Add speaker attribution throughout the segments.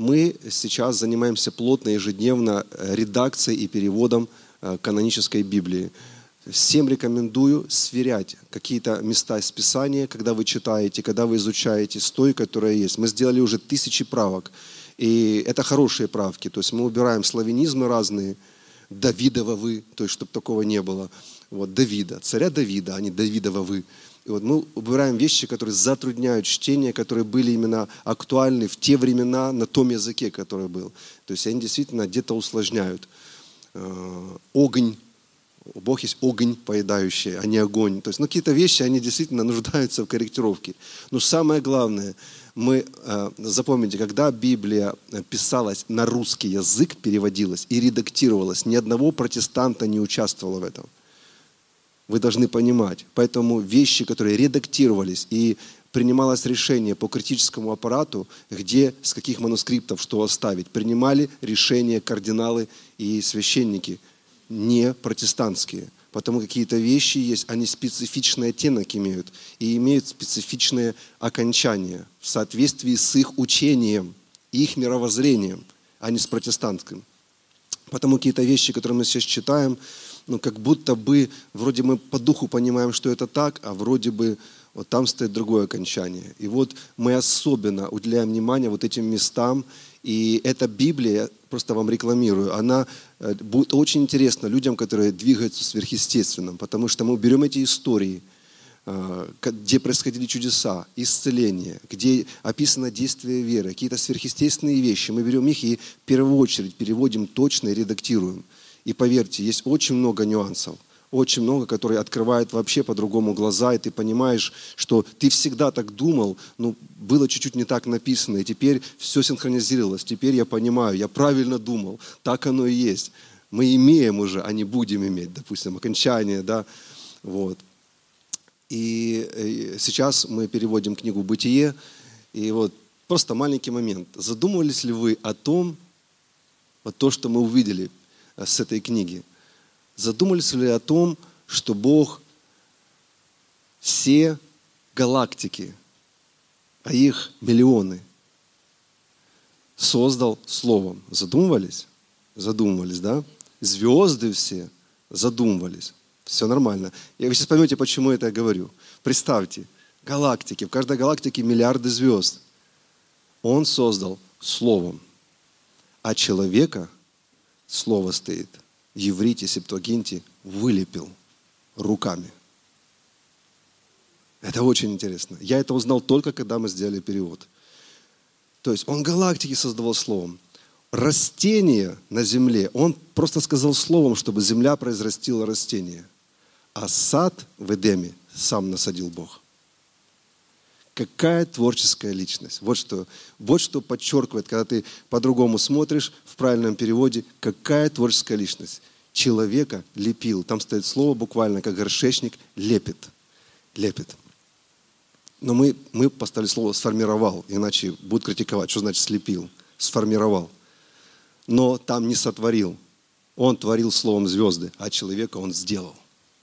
Speaker 1: Мы сейчас занимаемся плотно ежедневно э, редакцией и переводом э, канонической Библии. Всем рекомендую сверять какие-то места из Писания, когда вы читаете, когда вы изучаете, с той, которая есть. Мы сделали уже тысячи правок, и это хорошие правки. То есть мы убираем славянизмы разные, Давидова вы, то есть чтобы такого не было. Вот, Давида, царя Давида, а не Давидова вы. И вот мы убираем вещи, которые затрудняют чтение, которые были именно актуальны в те времена на том языке, который был. То есть они действительно где-то усложняют. Э, огонь Бог есть огонь поедающий, а не огонь. То есть, ну, какие-то вещи, они действительно нуждаются в корректировке. Но самое главное, мы, э, запомните, когда Библия писалась на русский язык, переводилась и редактировалась, ни одного протестанта не участвовало в этом. Вы должны понимать. Поэтому вещи, которые редактировались и принималось решение по критическому аппарату, где, с каких манускриптов что оставить, принимали решение кардиналы и священники – не протестантские. Потому какие-то вещи есть, они специфичный оттенок имеют и имеют специфичные окончания в соответствии с их учением, их мировоззрением, а не с протестантским. Потому какие-то вещи, которые мы сейчас читаем, ну, как будто бы, вроде мы по духу понимаем, что это так, а вроде бы вот там стоит другое окончание. И вот мы особенно уделяем внимание вот этим местам, и эта Библия, просто вам рекламирую, она э, будет очень интересна людям, которые двигаются сверхъестественным, потому что мы берем эти истории, где происходили чудеса, исцеления, где описано действие веры, какие-то сверхъестественные вещи. Мы берем их и в первую очередь переводим точно и редактируем. И поверьте, есть очень много нюансов – очень много, которые открывают вообще по-другому глаза, и ты понимаешь, что ты всегда так думал, но было чуть-чуть не так написано, и теперь все синхронизировалось, теперь я понимаю, я правильно думал, так оно и есть. Мы имеем уже, а не будем иметь, допустим, окончание, да, вот. И э, сейчас мы переводим книгу «Бытие», и вот просто маленький момент. Задумывались ли вы о том, вот то, что мы увидели э, с этой книги – Задумались ли о том, что Бог все галактики, а их миллионы, создал Словом? Задумывались? Задумывались, да? Звезды все задумывались. Все нормально. И вы сейчас поймете, почему я это говорю. Представьте, галактики, в каждой галактике миллиарды звезд. Он создал Словом, а человека Слово стоит – еврите, септуагинте вылепил руками. Это очень интересно. Я это узнал только, когда мы сделали перевод. То есть он галактики создавал словом. Растения на земле, он просто сказал словом, чтобы земля произрастила растения. А сад в Эдеме сам насадил Бог. Какая творческая личность. Вот что, вот что подчеркивает, когда ты по-другому смотришь в правильном переводе, какая творческая личность. Человека лепил. Там стоит слово буквально, как горшечник, лепит. Лепит. Но мы, мы поставили слово «сформировал», иначе будут критиковать. Что значит «слепил»? Сформировал. Но там не сотворил. Он творил словом звезды, а человека он сделал.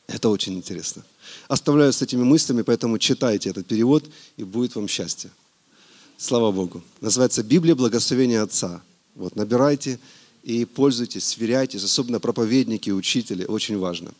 Speaker 1: Это очень интересно. Оставляю с этими мыслями, поэтому читайте этот перевод, и будет вам счастье. Слава Богу. Называется «Библия благословения Отца». Вот, набирайте и пользуйтесь, сверяйтесь, особенно проповедники, учители, очень важно.